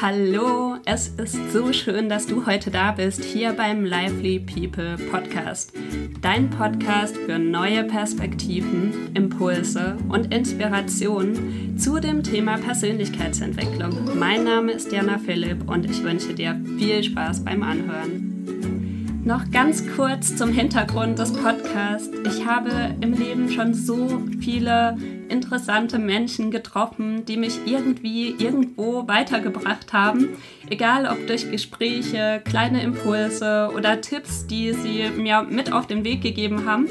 Hallo, es ist so schön, dass du heute da bist, hier beim Lively People Podcast. Dein Podcast für neue Perspektiven, Impulse und Inspirationen zu dem Thema Persönlichkeitsentwicklung. Mein Name ist Jana Philipp und ich wünsche dir viel Spaß beim Anhören. Noch ganz kurz zum Hintergrund des Podcasts. Ich habe im Leben schon so viele interessante Menschen getroffen, die mich irgendwie irgendwo weitergebracht haben. Egal ob durch Gespräche, kleine Impulse oder Tipps, die sie mir mit auf den Weg gegeben haben.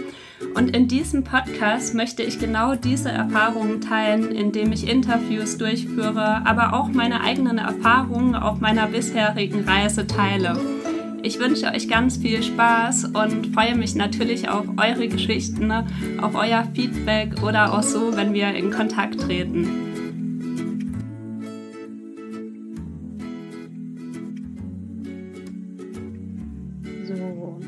Und in diesem Podcast möchte ich genau diese Erfahrungen teilen, indem ich Interviews durchführe, aber auch meine eigenen Erfahrungen auf meiner bisherigen Reise teile. Ich wünsche euch ganz viel Spaß und freue mich natürlich auf eure Geschichten, ne? auf euer Feedback oder auch so, wenn wir in Kontakt treten. So.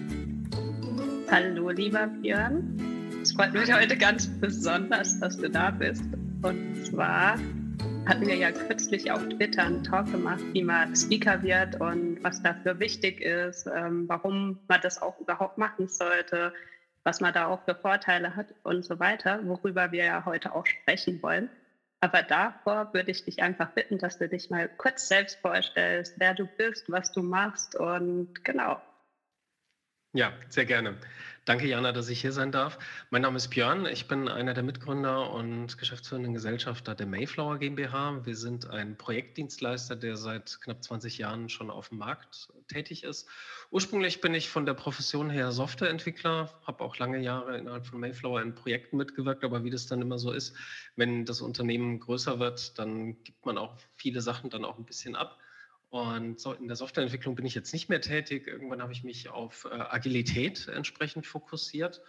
Hallo, lieber Björn. Es freut mich heute ganz besonders, dass du da bist. Und zwar hatten wir ja kürzlich auf Twitter einen Talk gemacht, wie man Speaker wird und was dafür wichtig ist, ähm, warum man das auch überhaupt machen sollte, was man da auch für Vorteile hat und so weiter, worüber wir ja heute auch sprechen wollen. Aber davor würde ich dich einfach bitten, dass du dich mal kurz selbst vorstellst, wer du bist, was du machst und genau. Ja, sehr gerne. Danke, Jana, dass ich hier sein darf. Mein Name ist Björn. Ich bin einer der Mitgründer und geschäftsführenden Gesellschafter der Mayflower GmbH. Wir sind ein Projektdienstleister, der seit knapp 20 Jahren schon auf dem Markt tätig ist. Ursprünglich bin ich von der Profession her Softwareentwickler, habe auch lange Jahre innerhalb von Mayflower in Projekten mitgewirkt, aber wie das dann immer so ist, wenn das Unternehmen größer wird, dann gibt man auch viele Sachen dann auch ein bisschen ab. Und so in der Softwareentwicklung bin ich jetzt nicht mehr tätig. Irgendwann habe ich mich auf äh, Agilität entsprechend fokussiert.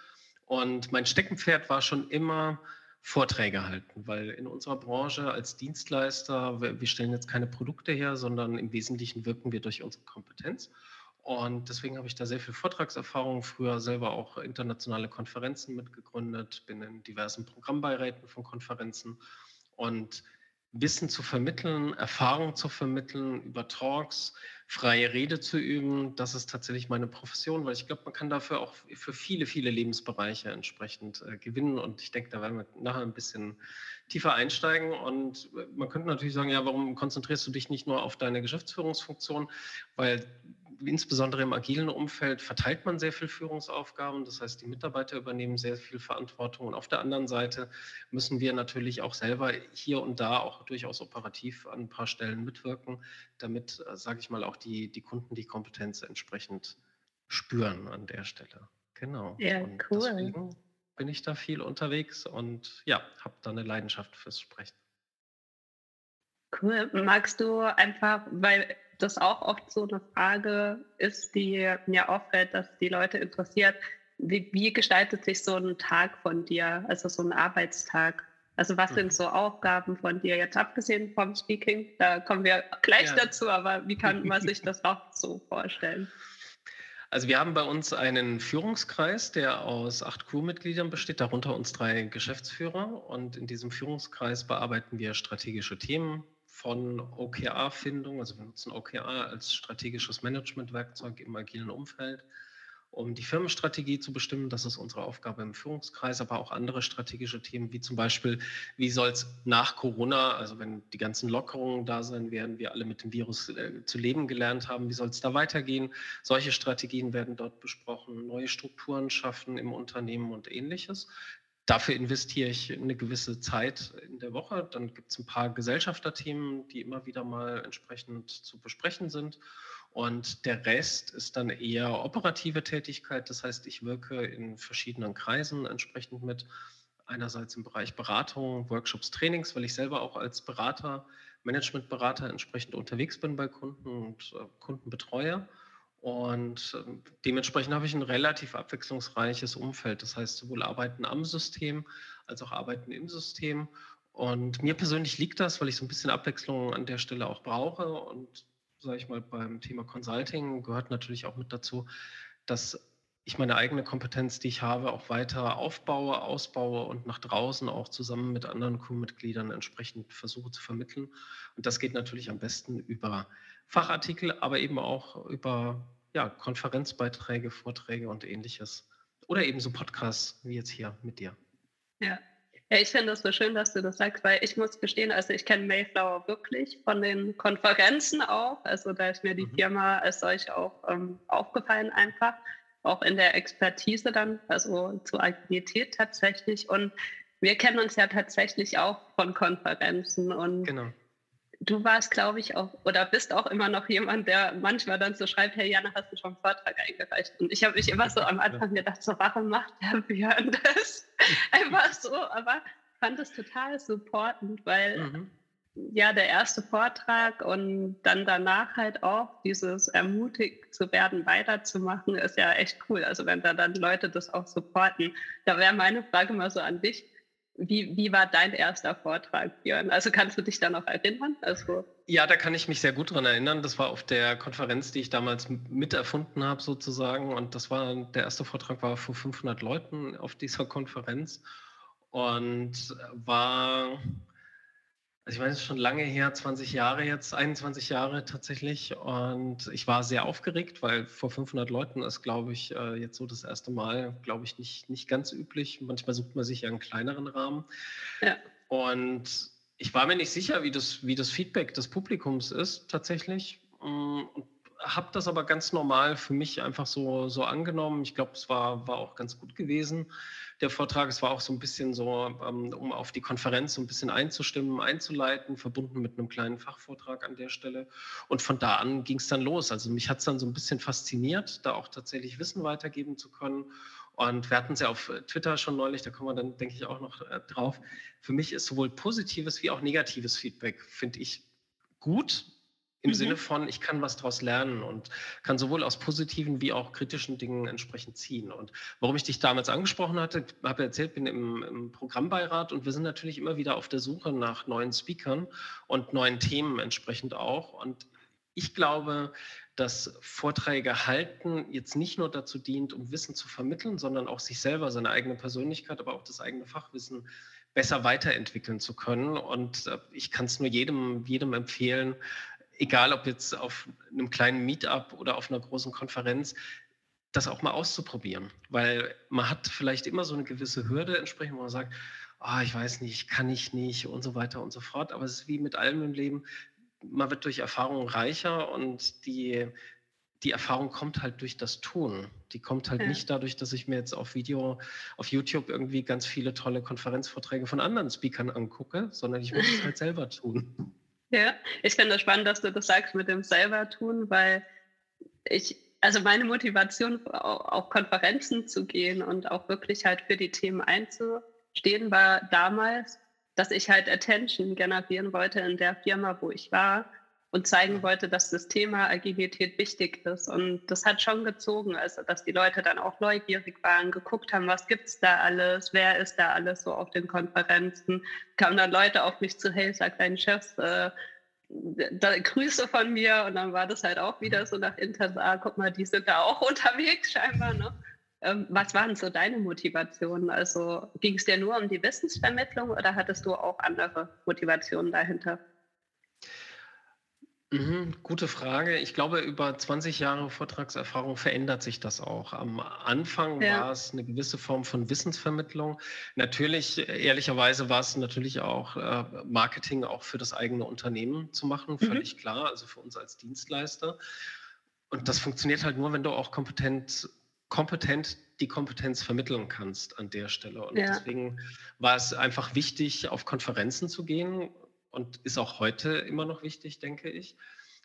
Und mein Steckenpferd war schon immer Vorträge halten, weil in unserer Branche als Dienstleister, wir, wir stellen jetzt keine Produkte her, sondern im Wesentlichen wirken wir durch unsere Kompetenz. Und deswegen habe ich da sehr viel Vortragserfahrung, früher selber auch internationale Konferenzen mitgegründet, bin in diversen Programmbeiräten von Konferenzen und Wissen zu vermitteln, Erfahrung zu vermitteln, über Talks, freie Rede zu üben. Das ist tatsächlich meine Profession, weil ich glaube, man kann dafür auch für viele, viele Lebensbereiche entsprechend äh, gewinnen. Und ich denke, da werden wir nachher ein bisschen tiefer einsteigen. Und äh, man könnte natürlich sagen, ja, warum konzentrierst du dich nicht nur auf deine Geschäftsführungsfunktion? Weil insbesondere im agilen Umfeld verteilt man sehr viel Führungsaufgaben. Das heißt, die Mitarbeiter übernehmen sehr viel Verantwortung. Und auf der anderen Seite müssen wir natürlich auch selber hier und da auch durchaus operativ an ein paar Stellen mitwirken, damit, äh, sage ich mal, auch die, die Kunden die Kompetenz entsprechend spüren an der Stelle. Genau. Ja, und cool. Deswegen bin ich da viel unterwegs und ja, habe da eine Leidenschaft fürs Sprechen. Cool. Magst du einfach, weil das auch oft so eine Frage ist, die mir auffällt, dass die Leute interessiert. Wie, wie gestaltet sich so ein Tag von dir, also so ein Arbeitstag? Also was sind mhm. so Aufgaben von dir jetzt abgesehen vom Speaking? Da kommen wir gleich ja. dazu, aber wie kann man sich das auch so vorstellen? Also wir haben bei uns einen Führungskreis, der aus acht Crewmitgliedern besteht, darunter uns drei Geschäftsführer. Und in diesem Führungskreis bearbeiten wir strategische Themen, von OKR-Findung, also wir nutzen OKR als strategisches Managementwerkzeug im agilen Umfeld, um die Firmenstrategie zu bestimmen. Das ist unsere Aufgabe im Führungskreis, aber auch andere strategische Themen, wie zum Beispiel, wie soll es nach Corona, also wenn die ganzen Lockerungen da sein werden, wir alle mit dem Virus äh, zu leben gelernt haben, wie soll es da weitergehen? Solche Strategien werden dort besprochen, neue Strukturen schaffen im Unternehmen und ähnliches. Dafür investiere ich eine gewisse Zeit in der Woche. Dann gibt es ein paar Gesellschafterthemen, die immer wieder mal entsprechend zu besprechen sind. Und der Rest ist dann eher operative Tätigkeit. Das heißt, ich wirke in verschiedenen Kreisen entsprechend mit. Einerseits im Bereich Beratung, Workshops, Trainings, weil ich selber auch als Berater, Managementberater entsprechend unterwegs bin bei Kunden und äh, Kunden betreue. Und ähm, dementsprechend habe ich ein relativ abwechslungsreiches Umfeld. Das heißt, sowohl Arbeiten am System als auch Arbeiten im System. Und mir persönlich liegt das, weil ich so ein bisschen Abwechslung an der Stelle auch brauche. Und sage ich mal, beim Thema Consulting gehört natürlich auch mit dazu, dass ich meine eigene Kompetenz, die ich habe, auch weiter aufbaue, ausbaue und nach draußen auch zusammen mit anderen Crewmitgliedern entsprechend versuche zu vermitteln. Und das geht natürlich am besten über Fachartikel, aber eben auch über ja, Konferenzbeiträge, Vorträge und ähnliches. Oder eben so Podcasts wie jetzt hier mit dir. Ja, ja, ich finde es so schön, dass du das sagst, weil ich muss gestehen, also ich kenne Mayflower wirklich von den Konferenzen auch. Also da ist mir die mhm. Firma als solch auch ähm, aufgefallen einfach, auch in der Expertise dann, also zur Agilität tatsächlich. Und wir kennen uns ja tatsächlich auch von Konferenzen und genau du warst, glaube ich, auch oder bist auch immer noch jemand, der manchmal dann so schreibt, hey Jana, hast du schon einen Vortrag eingereicht? Und ich habe mich immer so am Anfang gedacht, so warum macht der Björn das? Einfach so, aber fand es total supportend, weil mhm. Ja der erste Vortrag und dann danach halt auch dieses ermutigt zu werden, weiterzumachen, ist ja echt cool. Also wenn da dann Leute das auch supporten. Da wäre meine Frage mal so an dich wie, wie war dein erster Vortrag, Björn? Also kannst du dich da noch erinnern? Also ja, da kann ich mich sehr gut dran erinnern. Das war auf der Konferenz, die ich damals miterfunden habe, sozusagen. Und das war der erste Vortrag war vor 500 Leuten auf dieser Konferenz und war also ich meine, es ist schon lange her, 20 Jahre jetzt, 21 Jahre tatsächlich. Und ich war sehr aufgeregt, weil vor 500 Leuten ist, glaube ich, äh, jetzt so das erste Mal, glaube ich, nicht, nicht ganz üblich. Manchmal sucht man sich ja einen kleineren Rahmen. Ja. Und ich war mir nicht sicher, wie das, wie das Feedback des Publikums ist tatsächlich. Mm, und habe das aber ganz normal für mich einfach so, so angenommen. Ich glaube, es war, war auch ganz gut gewesen der Vortrag. Es war auch so ein bisschen so, ähm, um auf die Konferenz so ein bisschen einzustimmen, einzuleiten, verbunden mit einem kleinen Fachvortrag an der Stelle. Und von da an ging es dann los. Also mich hat es dann so ein bisschen fasziniert, da auch tatsächlich Wissen weitergeben zu können. Und wir hatten es ja auf Twitter schon neulich, da kommen wir dann, denke ich, auch noch äh, drauf. Für mich ist sowohl positives wie auch negatives Feedback, finde ich, gut, im mhm. Sinne von, ich kann was daraus lernen und kann sowohl aus positiven wie auch kritischen Dingen entsprechend ziehen. Und warum ich dich damals angesprochen hatte, habe erzählt, bin im, im, Programmbeirat und wir sind natürlich immer wieder auf der Suche nach neuen Speakern und neuen Themen entsprechend auch. Und ich glaube, dass Vorträge halten jetzt nicht nur dazu dient, um Wissen zu vermitteln, sondern auch sich selber, seine eigene Persönlichkeit, aber auch das eigene Fachwissen besser weiterentwickeln zu können. Und äh, ich kann es nur jedem, jedem empfehlen, egal ob jetzt auf einem kleinen Meetup oder auf einer großen Konferenz, das auch mal auszuprobieren. Weil man hat vielleicht immer so eine gewisse Hürde entsprechend, wo man sagt, oh, ich weiß nicht, kann ich nicht und so weiter und so fort. Aber es ist wie mit allem im Leben, man wird durch Erfahrung reicher und die, die Erfahrung kommt halt durch das Tun. Die kommt halt ja. nicht dadurch, dass ich mir jetzt auf Video, auf YouTube irgendwie ganz viele tolle Konferenzvorträge von anderen Speakern angucke, sondern ich muss es halt selber tun. Ja, ich finde es spannend, dass du das sagst mit dem selber tun, weil ich, also meine Motivation, auf Konferenzen zu gehen und auch wirklich halt für die Themen einzustehen, war damals, dass ich halt Attention generieren wollte in der Firma, wo ich war und zeigen wollte, dass das Thema Agilität wichtig ist. Und das hat schon gezogen, also dass die Leute dann auch neugierig waren, geguckt haben, was gibt es da alles, wer ist da alles so auf den Konferenzen. Kamen dann Leute auf mich zu, hey, sag deinen Chefs, äh, da, Grüße von mir. Und dann war das halt auch wieder so nach Intern, ah, guck mal, die sind da auch unterwegs scheinbar. Ne? Ähm, was waren so deine Motivationen? Also ging es dir nur um die Wissensvermittlung oder hattest du auch andere Motivationen dahinter? Mhm, gute Frage. Ich glaube, über 20 Jahre Vortragserfahrung verändert sich das auch. Am Anfang ja. war es eine gewisse Form von Wissensvermittlung. Natürlich, ehrlicherweise war es natürlich auch äh, Marketing auch für das eigene Unternehmen zu machen, mhm. völlig klar, also für uns als Dienstleister. Und das funktioniert halt nur, wenn du auch kompetent, kompetent die Kompetenz vermitteln kannst an der Stelle. Und ja. deswegen war es einfach wichtig, auf Konferenzen zu gehen und ist auch heute immer noch wichtig, denke ich.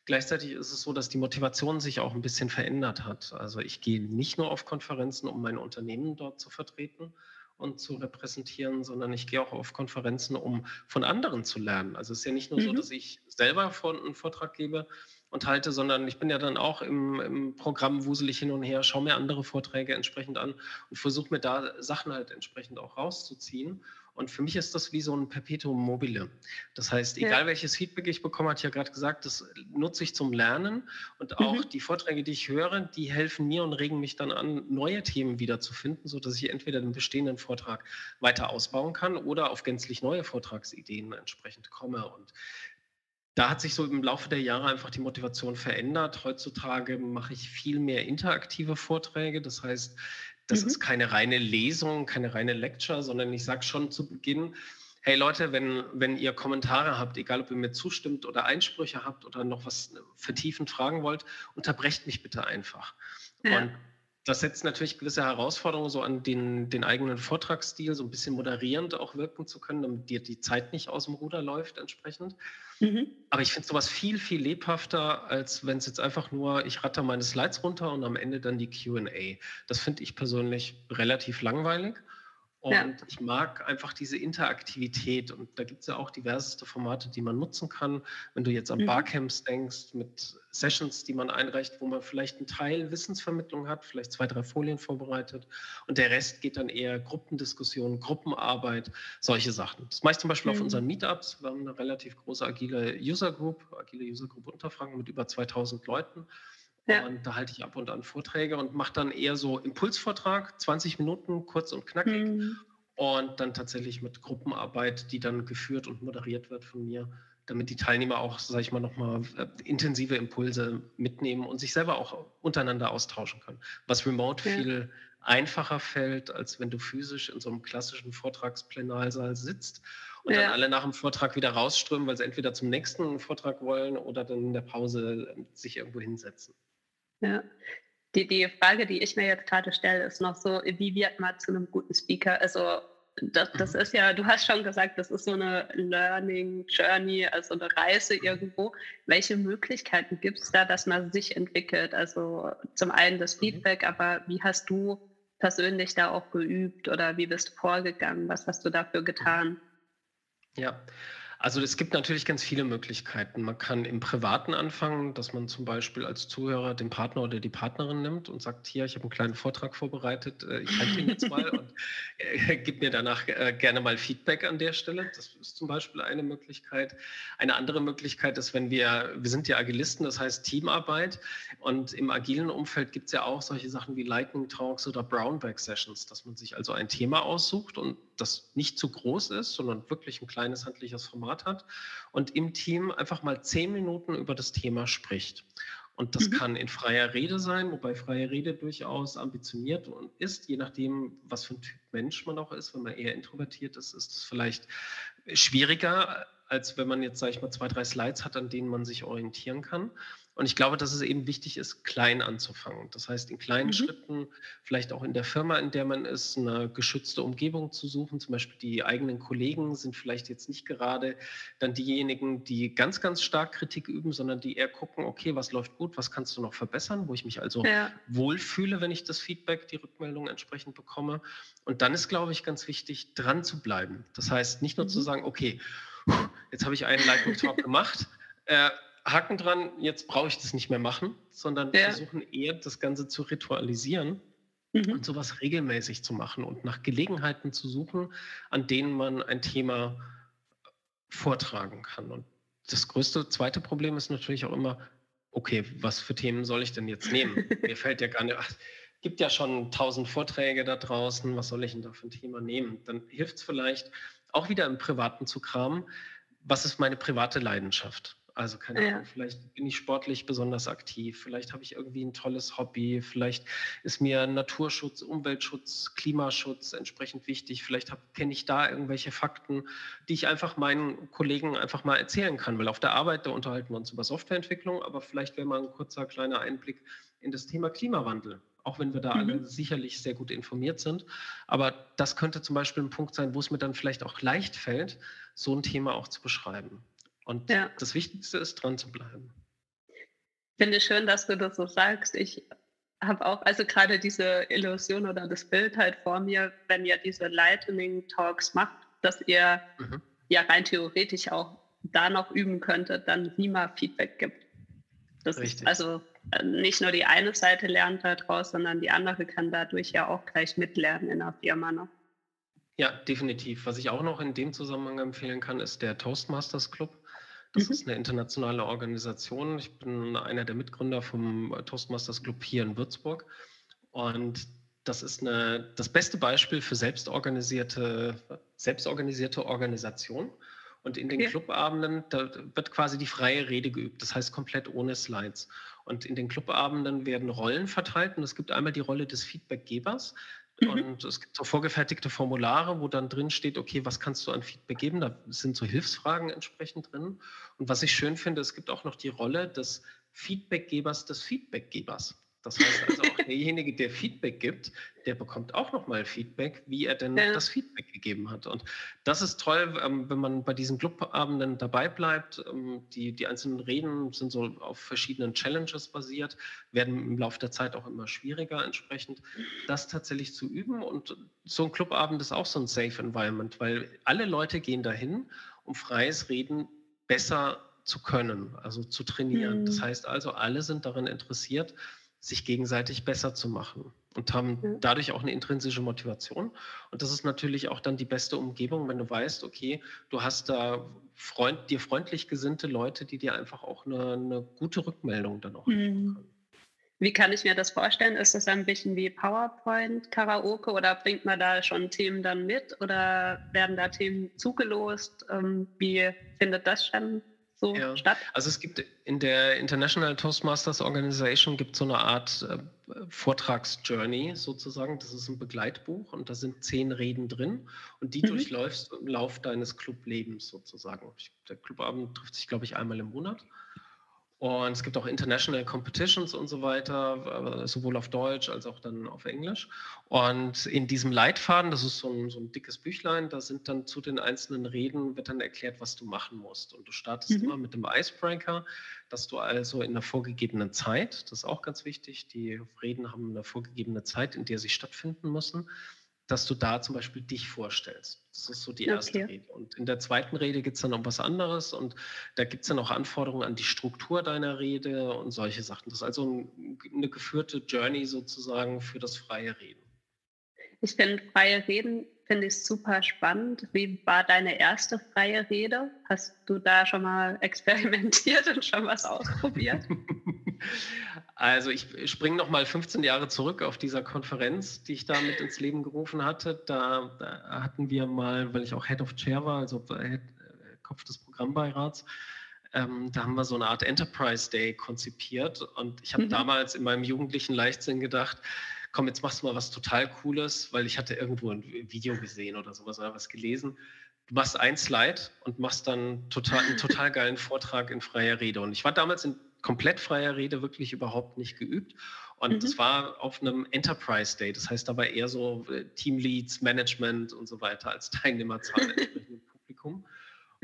Gleichzeitig ist es so, dass die Motivation sich auch ein bisschen verändert hat. Also ich gehe nicht nur auf Konferenzen, um mein Unternehmen dort zu vertreten und zu repräsentieren, sondern ich gehe auch auf Konferenzen, um von anderen zu lernen. Also es ist ja nicht nur mhm. so, dass ich selber einen Vortrag gebe und halte, sondern ich bin ja dann auch im, im Programm wuselig hin und her, schaue mir andere Vorträge entsprechend an und versuche mir da Sachen halt entsprechend auch rauszuziehen Und für mich ist das wie so ein Perpetuum mobile. Das heißt, egal ja. welches Feedback ich bekomme, hat ja gerade gesagt, das nutze ich zum Lernen. Und auch mhm. die Vorträge, die ich höre, die helfen mir und regen mich dann an, neue Themen wieder zu finden, sodass ich entweder den bestehenden Vortrag weiter ausbauen kann oder auf gänzlich neue Vortragsideen entsprechend komme. Und da hat sich so im Laufe der Jahre einfach die Motivation verändert. Heutzutage mache ich viel mehr interaktive Vorträge. Das heißt, das mhm. ist keine reine Lesung, keine reine Lecture, sondern ich sage schon zu Beginn, hey Leute, wenn, wenn ihr Kommentare habt, egal ob ihr mir zustimmt oder Einsprüche habt oder noch was vertiefend fragen wollt, unterbrecht mich bitte einfach. Ja. Und das setzt natürlich gewisse Herausforderungen so an den, den eigenen Vortragsstil, so ein bisschen moderierend auch wirken zu können, damit dir die Zeit nicht aus dem Ruder läuft entsprechend. Mhm. Aber ich finde sowas viel, viel lebhafter, als wenn es jetzt einfach nur, ich ratter meine Slides runter und am Ende dann die QA. Das finde ich persönlich relativ langweilig. Und ja. ich mag einfach diese Interaktivität. Und da gibt es ja auch diverseste Formate, die man nutzen kann. Wenn du jetzt an mhm. Barcamps denkst, mit Sessions, die man einreicht, wo man vielleicht einen Teil Wissensvermittlung hat, vielleicht zwei, drei Folien vorbereitet. Und der Rest geht dann eher Gruppendiskussionen, Gruppenarbeit, solche Sachen. Das mache ich zum Beispiel mhm. auf unseren Meetups. Wir haben eine relativ große agile User Group, agile User Group Unterfranken mit über 2000 Leuten. Ja. Und da halte ich ab und an Vorträge und mache dann eher so Impulsvortrag, 20 Minuten, kurz und knackig. Mhm. Und dann tatsächlich mit Gruppenarbeit, die dann geführt und moderiert wird von mir, damit die Teilnehmer auch, sage ich mal, nochmal äh, intensive Impulse mitnehmen und sich selber auch untereinander austauschen können. Was remote ja. viel einfacher fällt, als wenn du physisch in so einem klassischen Vortragsplenarsaal sitzt und ja. dann alle nach dem Vortrag wieder rausströmen, weil sie entweder zum nächsten Vortrag wollen oder dann in der Pause sich irgendwo hinsetzen. Ja. Die, die Frage, die ich mir jetzt gerade stelle, ist noch so, wie wird man zu einem guten Speaker? Also das, das mhm. ist ja, du hast schon gesagt, das ist so eine Learning Journey, also eine Reise irgendwo. Welche Möglichkeiten gibt es da, dass man sich entwickelt? Also zum einen das mhm. Feedback, aber wie hast du persönlich da auch geübt oder wie bist du vorgegangen? Was hast du dafür getan? Ja, also es gibt natürlich ganz viele Möglichkeiten. Man kann im Privaten anfangen, dass man zum Beispiel als Zuhörer den Partner oder die Partnerin nimmt und sagt, hier, ich habe einen kleinen Vortrag vorbereitet, äh, ich halte ihn jetzt mal und äh, gib mir danach äh, gerne mal Feedback an der Stelle. Das ist zum Beispiel eine Möglichkeit. Eine andere Möglichkeit ist, wenn wir, wir sind ja Agilisten, das heißt Teamarbeit und im agilen Umfeld gibt es ja auch solche Sachen wie Lightning Talks oder Brownback Sessions, dass man sich also ein Thema aussucht und das nicht zu groß ist, sondern wirklich ein kleines handliches Format hat und im Team einfach mal zehn Minuten über das Thema spricht. Und das mhm. kann in freier Rede sein, wobei freie Rede durchaus ambitioniert ist, je nachdem, was für ein Typ Mensch man auch ist. Wenn man eher introvertiert ist, ist es vielleicht schwieriger, als wenn man jetzt, sage ich mal, zwei, drei Slides hat, an denen man sich orientieren kann. Und ich glaube, dass es eben wichtig ist, klein anzufangen. Das heißt, in kleinen mhm. Schritten, vielleicht auch in der Firma, in der man ist, eine geschützte Umgebung zu suchen. Zum Beispiel die eigenen Kollegen sind vielleicht jetzt nicht gerade dann diejenigen, die ganz, ganz stark Kritik üben, sondern die eher gucken, okay, was läuft gut, was kannst du noch verbessern, wo ich mich also ja. wohlfühle, wenn ich das Feedback, die Rückmeldung entsprechend bekomme. Und dann ist, glaube ich, ganz wichtig, dran zu bleiben. Das heißt, nicht nur mhm. zu sagen, okay, jetzt habe ich einen Lightning Talk gemacht. Äh, Haken dran, jetzt brauche ich das nicht mehr machen, sondern ja. versuchen eher das Ganze zu ritualisieren mhm. und sowas regelmäßig zu machen und nach Gelegenheiten zu suchen, an denen man ein Thema vortragen kann. Und das größte zweite Problem ist natürlich auch immer, okay, was für Themen soll ich denn jetzt nehmen? Mir fällt ja gar nicht, ach, gibt ja schon tausend Vorträge da draußen, was soll ich denn da für ein Thema nehmen? Dann hilft es vielleicht auch wieder im Privaten zu kramen, was ist meine private Leidenschaft? Also keine ja. Ahnung, vielleicht bin ich sportlich besonders aktiv, vielleicht habe ich irgendwie ein tolles Hobby, vielleicht ist mir Naturschutz, Umweltschutz, Klimaschutz entsprechend wichtig, vielleicht kenne ich da irgendwelche Fakten, die ich einfach meinen Kollegen einfach mal erzählen kann, weil auf der Arbeit, da unterhalten wir uns über Softwareentwicklung, aber vielleicht wäre mal ein kurzer kleiner Einblick in das Thema Klimawandel auch wenn wir da mhm. alle sicherlich sehr gut informiert sind. Aber das könnte zum Beispiel ein Punkt sein, wo es mir dann vielleicht auch leicht fällt, so ein Thema auch zu beschreiben. Und ja. das Wichtigste ist, dran zu bleiben. Finde ich schön, dass du das so sagst. Ich habe auch also gerade diese Illusion oder das Bild halt vor mir, wenn ihr diese Lightning Talks macht, dass ihr mhm. ja rein theoretisch auch da noch üben könntet, dann niemand Feedback gibt. Das Richtig. ist also äh, nicht nur die eine Seite lernt daraus, sondern die andere kann dadurch ja auch gleich mitlernen in der Firma. Ne? Ja, definitiv. Was ich auch noch in dem Zusammenhang empfehlen kann, ist der Toastmasters Club. Das mhm. ist eine internationale Organisation. Ich bin einer der Mitgründer vom Toastmasters Club hier in Würzburg. Und das ist eine, das beste Beispiel für selbstorganisierte, selbstorganisierte Organisation. Und in den okay. Clubabenden, da wird quasi die freie Rede geübt. Das heißt komplett ohne Slides. Und in den Clubabenden werden Rollen verteilt. Und es gibt einmal die Rolle des Feedbackgebers. Mhm. Und es gibt so vorgefertigte Formulare, wo dann drin steht, okay, was kannst du an Feedback geben? Da sind so Hilfsfragen entsprechend drin. Und was ich schön finde, es gibt auch noch die Rolle des Feedbackgebers des Feedbackgebers. Das heißt also auch derjenige, der Feedback gibt, der bekommt auch nochmal Feedback, wie er denn ja. das Feedback gegeben hat. Und das ist toll, ähm, wenn man bei diesen Clubabenden dabei bleibt. Ähm, die, die einzelnen Reden sind so auf verschiedenen Challenges basiert, werden im Laufe der Zeit auch immer schwieriger entsprechend, das tatsächlich zu üben. Und so ein Clubabend ist auch so ein Safe Environment, weil alle Leute gehen dahin, um freies Reden besser zu können, also zu trainieren. Mhm. Das heißt also, alle sind daran interessiert, sich gegenseitig besser zu machen und haben ja. dadurch auch eine intrinsische Motivation. Und das ist natürlich auch dann die beste Umgebung, wenn du weißt, okay, du hast da Freund, dir freundlich gesinnte Leute, die dir einfach auch eine, eine gute Rückmeldung dann auch mhm. geben können. Wie kann ich mir das vorstellen? Ist das ein bisschen wie PowerPoint, Karaoke oder bringt man da schon Themen dann mit oder werden da Themen zugelost? Ähm, wie findet das dann so ja. statt? Also es gibt in der International Toastmasters Organization gibt so eine Art äh, Vortragsjourney sozusagen. Das ist ein Begleitbuch und da sind zehn Reden drin und die mhm. durchläufst im Lauf deines Clublebens sozusagen. Der Clubabend trifft sich, glaube ich, einmal im Monat. Und es gibt auch International Competitions und so weiter, sowohl auf Deutsch als auch dann auf Englisch. Und in diesem Leitfaden, das ist so ein, so ein dickes Büchlein, da sind dann zu den einzelnen Reden, wird dann erklärt, was du machen musst. Und du startest mhm. immer mit dem Icebreaker, dass du also in einer vorgegebenen Zeit, das ist auch ganz wichtig, die Reden haben eine vorgegebene Zeit, in der sie stattfinden müssen, dass du da zum Beispiel dich vorstellst. Das ist so die erste okay. Rede. Und in der zweiten Rede geht es dann um was anderes und da gibt es dann auch Anforderungen an die Struktur deiner Rede und solche Sachen. Das ist also ein, eine geführte Journey sozusagen für das freie Reden. Ich finde freie Reden finde ich super spannend. Wie war deine erste freie Rede? Hast du da schon mal experimentiert und schon was ausprobiert? Also ich springe noch mal 15 Jahre zurück auf dieser Konferenz, die ich da mit ins Leben gerufen hatte. Da, da hatten wir mal, weil ich auch Head of Chair war, also Head, äh, Kopf des Programmbeirats, ähm, da haben wir so eine Art Enterprise Day konzipiert. Und ich habe mhm. damals in meinem jugendlichen Leichtsinn gedacht, komm, jetzt machst du mal was total Cooles, weil ich hatte irgendwo ein Video gesehen oder sowas oder was gelesen. Du machst ein Slide und machst dann total, einen total geilen Vortrag in freier Rede. Und ich war damals in komplett freier Rede wirklich überhaupt nicht geübt. Und mhm. das war auf einem Enterprise Day. Das heißt, da war eher so äh, Teamleads, Management und so weiter als Teilnehmerzahl im Publikum.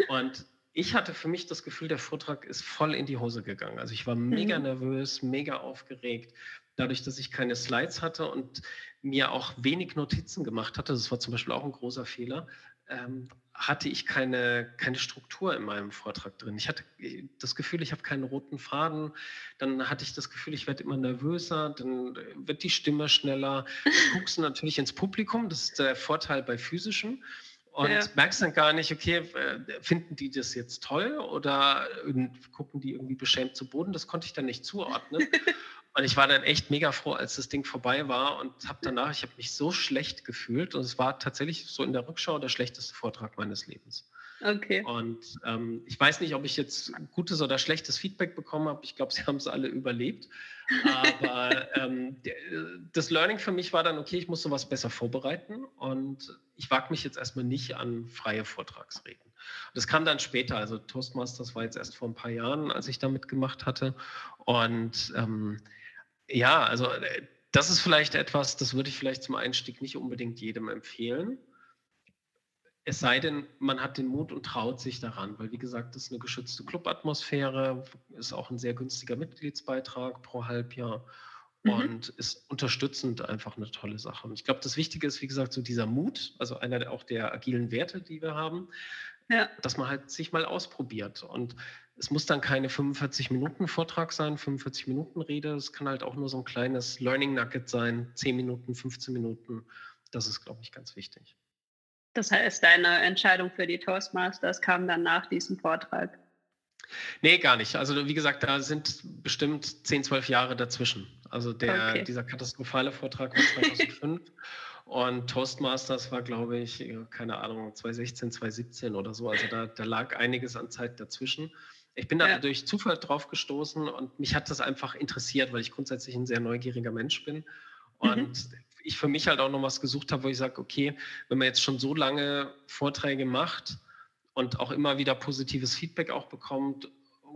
Und ich hatte für mich das Gefühl, der Vortrag ist voll in die Hose gegangen. Also ich war mega mhm. nervös, mega aufgeregt, dadurch, dass ich keine Slides hatte und mir auch wenig Notizen gemacht hatte. Das war zum Beispiel auch ein großer Fehler. Ähm, hatte ich keine, keine Struktur in meinem Vortrag drin. Ich hatte das Gefühl, ich habe keinen roten Faden. Dann hatte ich das Gefühl, ich werde immer nervöser. Dann wird die Stimme schneller. Du guckst natürlich ins Publikum. Das ist der Vorteil bei physischen. Und ja. merkst dann gar nicht, okay, äh, finden die das jetzt toll oder gucken die irgendwie beschämt zu Boden? Das konnte ich dann nicht zuordnen. Und ich war dann echt mega froh, als das Ding vorbei war und habe danach, ich habe mich so schlecht gefühlt und es war tatsächlich so in der Rückschau der schlechteste Vortrag meines Lebens. Okay. Und ähm, ich weiß nicht, ob ich jetzt gutes oder schlechtes Feedback bekommen habe. Ich glaube, sie haben es alle überlebt. Aber ähm, das Learning für mich war dann, okay, ich muss sowas besser vorbereiten und ich wage mich jetzt erstmal nicht an freie Vortragsreden. Das kam dann später. Also Toastmasters war jetzt erst vor ein paar Jahren, als ich da mitgemacht hatte. Und ähm, ja, also äh, das ist vielleicht etwas, das würde ich vielleicht zum Einstieg nicht unbedingt jedem empfehlen. Es sei denn, man hat den Mut und traut sich daran, weil wie gesagt, das ist eine geschützte Clubatmosphäre, ist auch ein sehr günstiger Mitgliedsbeitrag pro Halbjahr mhm. und ist unterstützend einfach eine tolle Sache. Und ich glaube, das Wichtige ist, wie gesagt, so dieser Mut, also einer auch der agilen Werte, die wir haben, ja. dass man halt sich mal ausprobiert. Und es muss dann keine 45 Minuten Vortrag sein, 45 Minuten Rede. Es kann halt auch nur so ein kleines Learning Nugget sein, 10 Minuten, 15 Minuten. Das ist, glaube ich, ganz wichtig. Das heißt, deine Entscheidung für die Toastmasters kam dann nach diesem Vortrag? Nee, gar nicht. Also wie gesagt, da sind bestimmt 10, 12 Jahre dazwischen. Also der, okay. dieser katastrophale Vortrag war 2005 und Toastmasters war, glaube ich, keine Ahnung, 2016, 2017 oder so. Also da, da lag einiges an Zeit dazwischen. Ich bin da ja. durch Zufall drauf gestoßen und mich hat das einfach interessiert, weil ich grundsätzlich ein sehr neugieriger Mensch bin. Und mhm. ich für mich halt auch noch was gesucht habe, wo ich sage, okay, wenn man jetzt schon so lange Vorträge macht, und auch immer wieder positives Feedback auch bekommt.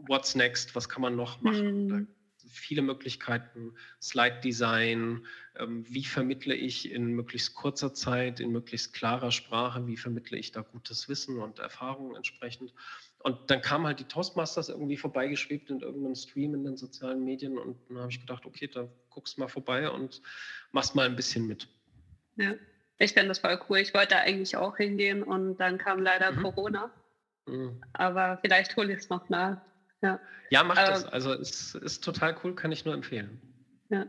What's next? Was kann man noch machen? Mhm. Viele Möglichkeiten, Slide-Design, ähm, wie vermittle ich in möglichst kurzer Zeit, in möglichst klarer Sprache, wie vermittle ich da gutes Wissen und Erfahrungen entsprechend. Und dann kam halt die Toastmasters irgendwie vorbeigeschwebt in irgendeinem Stream in den sozialen Medien und dann habe ich gedacht, okay, da guckst mal vorbei und machst mal ein bisschen mit. Ja. Ich finde das voll cool. Ich wollte eigentlich auch hingehen und dann kam leider mhm. Corona. Mhm. Aber vielleicht hole ich es noch nach. Ja, ja mach Aber, das. Also es ist total cool, kann ich nur empfehlen. Ja.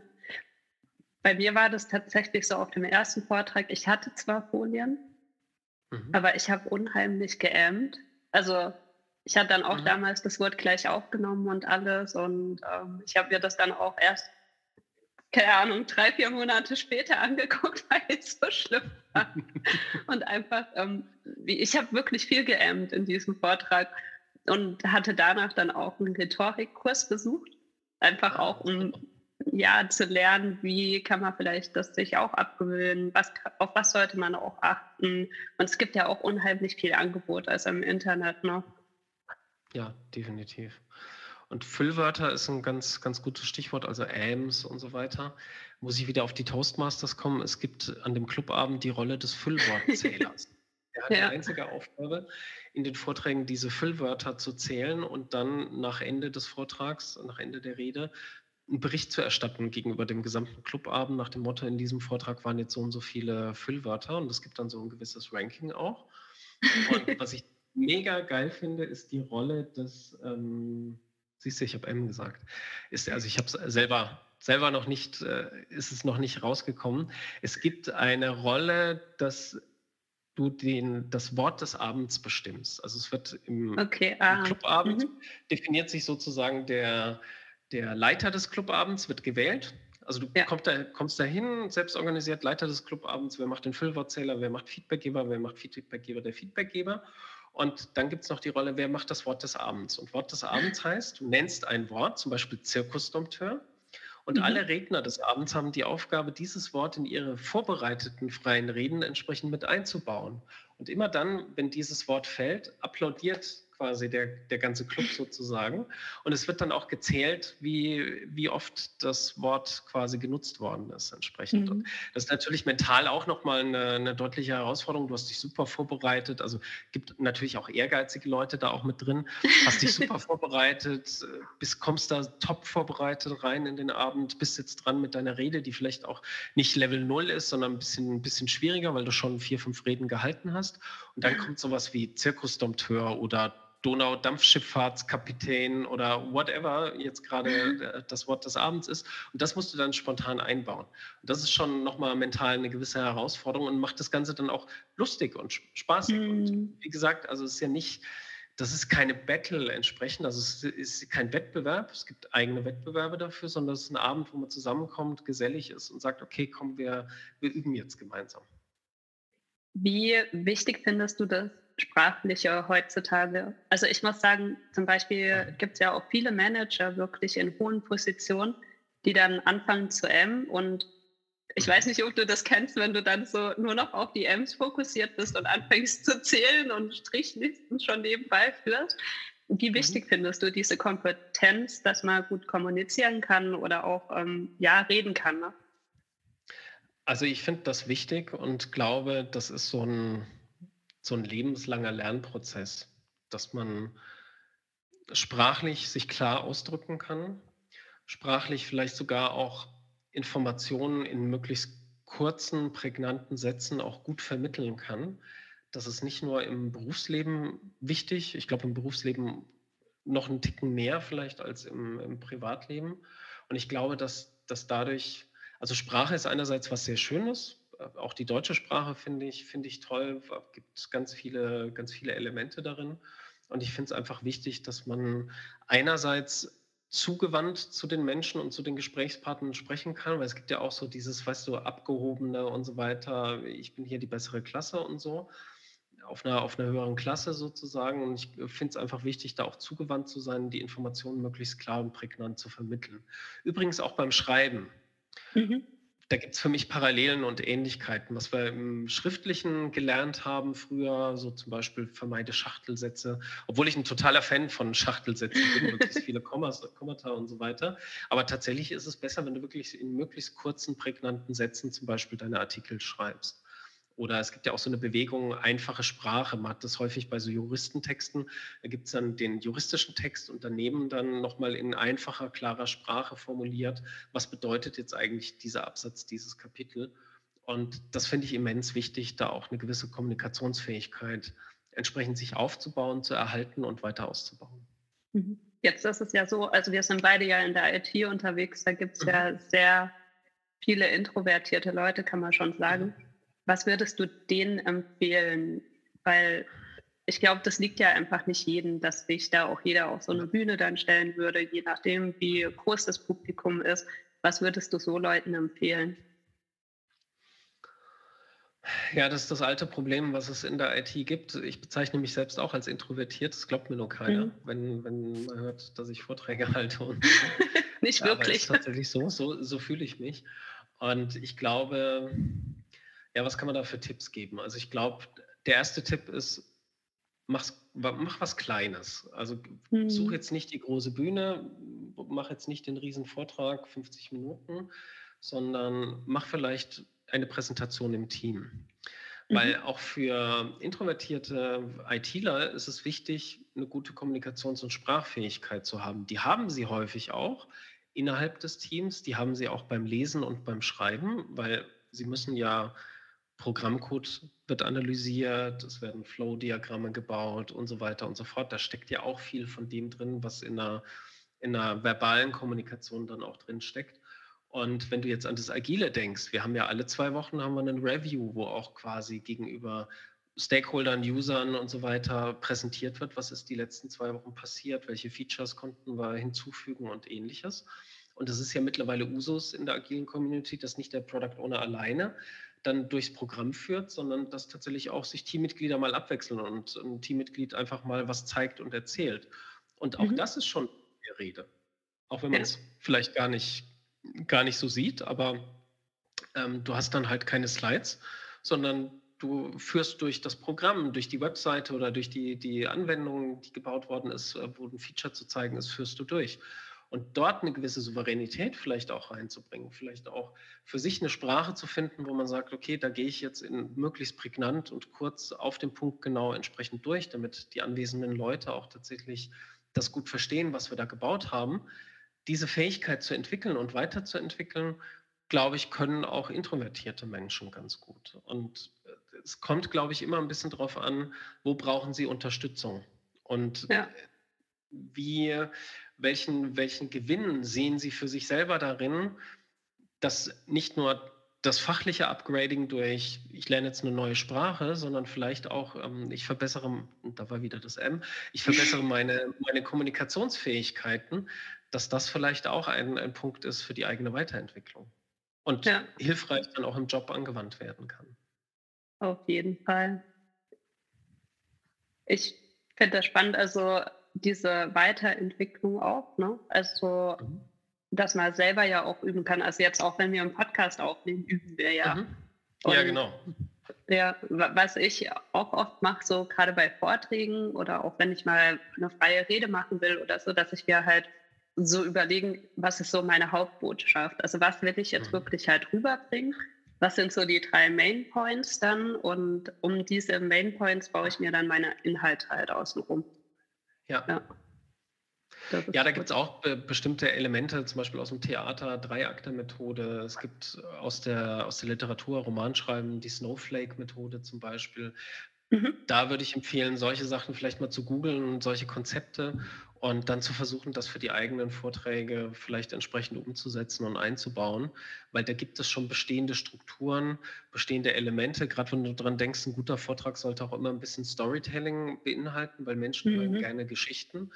Bei mir war das tatsächlich so auf dem ersten Vortrag. Ich hatte zwar Folien, mhm. aber ich habe unheimlich geämmt. Also ich hatte dann auch mhm. damals das Wort gleich aufgenommen und alles und ähm, ich habe mir das dann auch erst keine Ahnung, drei, vier Monate später angeguckt, weil es so schlimm war. und einfach, ähm, ich habe wirklich viel geämmt in diesem Vortrag und hatte danach dann auch einen Rhetorikkurs besucht. Einfach auch, um ja, zu lernen, wie kann man vielleicht das sich auch abgewöhnen, was, auf was sollte man auch achten. Und es gibt ja auch unheimlich viel Angebot als im Internet. Ne? Ja, definitiv. Und Füllwörter ist ein ganz, ganz gutes Stichwort, also AMS und so weiter. Muss ich wieder auf die Toastmasters kommen? Es gibt an dem Clubabend die Rolle des Füllwortzählers. Er hat ja. die einzige Aufgabe, in den Vorträgen diese Füllwörter zu zählen und dann nach Ende des Vortrags, nach Ende der Rede, einen Bericht zu erstatten gegenüber dem gesamten Clubabend nach dem Motto, in diesem Vortrag waren jetzt so und so viele Füllwörter und es gibt dann so ein gewisses Ranking auch. Und was ich mega geil finde, ist die Rolle des ähm, Siehst du, ich habe M gesagt. Ist, also ich habe es selber, selber noch nicht, äh, ist es noch nicht rausgekommen. Es gibt eine Rolle, dass du den, das Wort des Abends bestimmst. Also es wird im, okay, im Clubabend mhm. definiert sich sozusagen der, der Leiter des Clubabends wird gewählt. Also du ja. kommst, da, kommst da hin, selbst organisiert, Leiter des Clubabends, wer macht den Füllwortzähler, wer macht Feedbackgeber, wer macht Feedbackgeber, der Feedbackgeber. Und dann gibt es noch die Rolle, wer macht das Wort des Abends? Und Wort des Abends heißt, du nennst ein Wort, zum Beispiel Zirkusdompteur, und mhm. alle Redner des Abends haben die Aufgabe, dieses Wort in ihre vorbereiteten freien Reden entsprechend mit einzubauen. Und immer dann, wenn dieses Wort fällt, applaudiert quasi der, der ganze Club sozusagen. Und es wird dann auch gezählt, wie, wie oft das Wort quasi genutzt worden ist entsprechend. Mhm. Und das ist natürlich mental auch nochmal eine, eine deutliche Herausforderung. Du hast dich super vorbereitet. Also gibt natürlich auch ehrgeizige Leute da auch mit drin. Hast dich super vorbereitet, bist, kommst da top vorbereitet rein in den Abend, bist jetzt dran mit deiner Rede, die vielleicht auch nicht Level 0 ist, sondern ein bisschen, ein bisschen schwieriger, weil du schon vier, fünf Reden gehalten hast. Und dann kommt sowas wie Zirkusdompteur oder Donau-Dampfschifffahrtskapitän oder whatever jetzt gerade mhm. das Wort des Abends ist. Und das musst du dann spontan einbauen. Und das ist schon nochmal mental eine gewisse Herausforderung und macht das Ganze dann auch lustig und spaßig. Mhm. Und wie gesagt, also es ist ja nicht, das ist keine Battle entsprechend, also es ist kein Wettbewerb, es gibt eigene Wettbewerbe dafür, sondern es ist ein Abend, wo man zusammenkommt, gesellig ist und sagt, okay, komm, wir, wir üben jetzt gemeinsam. Wie wichtig findest du das sprachliche heutzutage. Also ich muss sagen, zum Beispiel gibt es ja auch viele Manager wirklich in hohen Positionen, die dann anfangen zu M und ich weiß nicht, ob du das kennst, wenn du dann so nur noch auf die M's fokussiert bist und anfängst zu zählen und Strichlisten schon nebenbei führst. Wie mhm. wichtig mhm. findest du diese Kompetenz, dass man gut kommunizieren kann oder auch ähm, ja reden kann? Ne? Also ich finde das wichtig und glaube, das ist so ein so ein lebenslanger Lernprozess, dass man sprachlich sich klar ausdrücken kann, sprachlich vielleicht sogar auch Informationen in möglichst kurzen, prägnanten Sätzen auch gut vermitteln kann. Das ist nicht nur im Berufsleben wichtig, ich glaube im Berufsleben noch einen Ticken mehr vielleicht als im, im Privatleben. Und ich glaube, dass, dass dadurch, also Sprache ist einerseits was sehr Schönes, auch die deutsche Sprache finde ich, finde ich toll. Gibt ganz viele, ganz viele Elemente darin. Und ich finde es einfach wichtig, dass man einerseits zugewandt zu den Menschen und zu den Gesprächspartnern sprechen kann, weil es gibt ja auch so dieses, weißt du, abgehobene und so weiter, ich bin hier die bessere Klasse und so, auf einer, auf einer höheren Klasse sozusagen. Und ich finde es einfach wichtig, da auch zugewandt zu sein, die Informationen möglichst klar und prägnant zu vermitteln. Übrigens auch beim Schreiben. Mhm da gibt es für mich Parallelen und Ähnlichkeiten. Was wir im Schriftlichen gelernt haben früher, so zum Beispiel vermeide Schachtelsätze, obwohl ich ein totaler Fan von Schachtelsätzen bin, möglichst viele Kommas, Kommata und so weiter. Aber tatsächlich ist es besser, wenn du wirklich in möglichst kurzen, prägnanten Sätzen zum Beispiel deine Artikel schreibst. Oder es gibt ja auch so eine Bewegung, einfache Sprache. Man hat das häufig bei so Juristentexten. Da gibt es dann den juristischen Text und daneben dann nochmal in einfacher, klarer Sprache formuliert, was bedeutet jetzt eigentlich dieser Absatz, dieses Kapitel. Und das finde ich immens wichtig, da auch eine gewisse Kommunikationsfähigkeit entsprechend sich aufzubauen, zu erhalten und weiter auszubauen. Mhm. Jetzt ist es ja so, also wir sind beide ja in der IT unterwegs, da gibt es mhm. ja sehr viele introvertierte Leute, kann man schon sagen. Mhm was würdest du denen empfehlen? Weil ich glaube, das liegt ja einfach nicht jedem, dass sich da auch jeder auf so eine Bühne dann stellen würde, je nachdem, wie groß das Publikum ist. Was würdest du so Leuten empfehlen? Ja, das ist das alte Problem, was es in der IT gibt. Ich bezeichne mich selbst auch als introvertiert. Das glaubt mir nur keiner, mhm. wenn, wenn man hört, dass ich Vorträge halte. Und, Nicht wirklich. Aber ist tatsächlich so. So, so fühle ich mich. Und ich glaube, ja, was kann man da für Tipps geben? Also ich glaube, der erste Tipp ist, mach, mach was Kleines. Also mhm. such jetzt nicht die große Bühne, mach jetzt nicht den riesen Vortrag, 50 Minuten, sondern mach vielleicht eine Präsentation im Team. Mhm. Weil auch für introvertierte ITler ist es wichtig, eine gute Kommunikations- und Sprachfähigkeit zu haben. Die haben sie häufig auch innerhalb des Teams, die haben sie auch beim Lesen und beim Schreiben, weil sie müssen ja Programmcode wird analysiert, es werden Flow-Diagramme gebaut und so weiter und so fort. Da steckt ja auch viel von dem drin, was in einer, in einer verbalen Kommunikation dann auch drin steckt. Und wenn du jetzt an das Agile denkst, wir haben ja alle zwei Wochen haben wir einen Review, wo auch quasi gegenüber Stakeholdern, Usern und so weiter präsentiert wird, was ist die letzten zwei Wochen passiert, welche Features konnten wir hinzufügen und ähnliches. Und das ist ja mittlerweile Usus in der agilen Community, dass nicht der Product Owner alleine dann durchs Programm führt, sondern dass tatsächlich auch sich Teammitglieder mal abwechseln und ein Teammitglied einfach mal was zeigt und erzählt. Und auch mhm. das ist schon eine Rede. Auch wenn man es ja. vielleicht gar nicht, gar nicht so sieht, aber ähm, du hast dann halt keine Slides, sondern du führst durch das Programm, durch die Webseite oder durch die, die Anwendung, die gebaut worden ist, äh, wo ein Feature zu zeigen ist, führst du durch und dort eine gewisse Souveränität vielleicht auch reinzubringen, vielleicht auch für sich eine Sprache zu finden, wo man sagt, okay, da gehe ich jetzt in möglichst prägnant und kurz auf den Punkt genau entsprechend durch, damit die anwesenden Leute auch tatsächlich das gut verstehen, was wir da gebaut haben. Diese Fähigkeit zu entwickeln und weiterzuentwickeln, glaube ich, können auch introvertierte Menschen ganz gut. Und äh, es kommt, glaube ich, immer ein bisschen darauf an, wo brauchen sie Unterstützung. Und ja. wie, welchen, welchen Gewinn sehen Sie für sich selber darin, dass nicht nur das fachliche Upgrading durch, ich lerne jetzt eine neue Sprache, sondern vielleicht auch, ähm, ich verbessere, da war wieder das M, ich verbessere meine, meine Kommunikationsfähigkeiten, dass das vielleicht auch ein, ein Punkt ist für die eigene Weiterentwicklung und ja. hilfreich dann auch im Job angewandt werden kann. Auf jeden Fall. Ich finde das spannend. Also diese Weiterentwicklung auch, ne? Also, mhm. dass man selber ja auch üben kann. Also jetzt auch, wenn wir einen Podcast aufnehmen, üben wir ja. Mhm. Ja, genau. Ja, was ich auch oft mache, so gerade bei Vorträgen oder auch wenn ich mal eine freie Rede machen will oder so, dass ich mir halt so überlegen, was ist so meine Hauptbotschaft? Also was will ich jetzt mhm. wirklich halt rüberbringen? Was sind so die drei Main Points dann? Und um diese Main Points baue ich mir dann meine Inhalte halt außenrum. Ja. Ja, ja da gibt es auch be bestimmte Elemente, zum Beispiel aus dem Theater, Dreiakter-Methode. Es gibt aus der, aus der Literatur, Romanschreiben, die Snowflake-Methode zum Beispiel. Mhm. Da würde ich empfehlen, solche Sachen vielleicht mal zu googeln und solche Konzepte, und dann zu versuchen, das für die eigenen Vorträge vielleicht entsprechend umzusetzen und einzubauen, weil da gibt es schon bestehende Strukturen, bestehende Elemente. Gerade wenn du daran denkst, ein guter Vortrag sollte auch immer ein bisschen Storytelling beinhalten, weil Menschen mhm. hören gerne Geschichten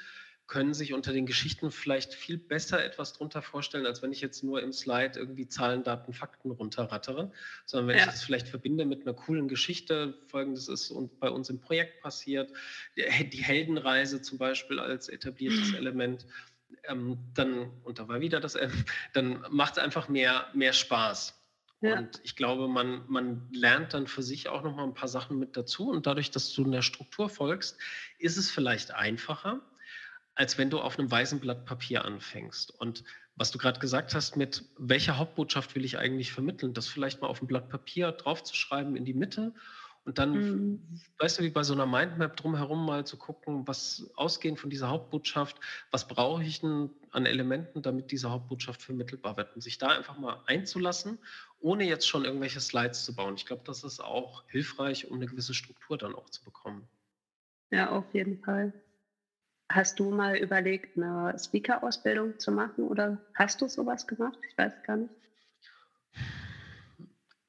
können sich unter den Geschichten vielleicht viel besser etwas drunter vorstellen, als wenn ich jetzt nur im Slide irgendwie Zahlen, Daten, Fakten runterrattere, sondern wenn ja. ich das vielleicht verbinde mit einer coolen Geschichte, folgendes ist und bei uns im Projekt passiert, die Heldenreise zum Beispiel als etabliertes Element, ähm, dann, und da war wieder das M, dann macht es einfach mehr, mehr Spaß. Ja. Und ich glaube, man, man lernt dann für sich auch noch mal ein paar Sachen mit dazu. Und dadurch, dass du in der Struktur folgst, ist es vielleicht einfacher als wenn du auf einem weißen Blatt Papier anfängst. Und was du gerade gesagt hast, mit welcher Hauptbotschaft will ich eigentlich vermitteln, das vielleicht mal auf ein Blatt Papier draufzuschreiben in die Mitte und dann, mhm. weißt du, wie bei so einer Mindmap drumherum mal zu gucken, was ausgehend von dieser Hauptbotschaft, was brauche ich denn an Elementen, damit diese Hauptbotschaft vermittelbar wird und sich da einfach mal einzulassen, ohne jetzt schon irgendwelche Slides zu bauen. Ich glaube, das ist auch hilfreich, um eine gewisse Struktur dann auch zu bekommen. Ja, auf jeden Fall. Hast du mal überlegt, eine Speaker-Ausbildung zu machen oder hast du sowas gemacht? Ich weiß gar nicht.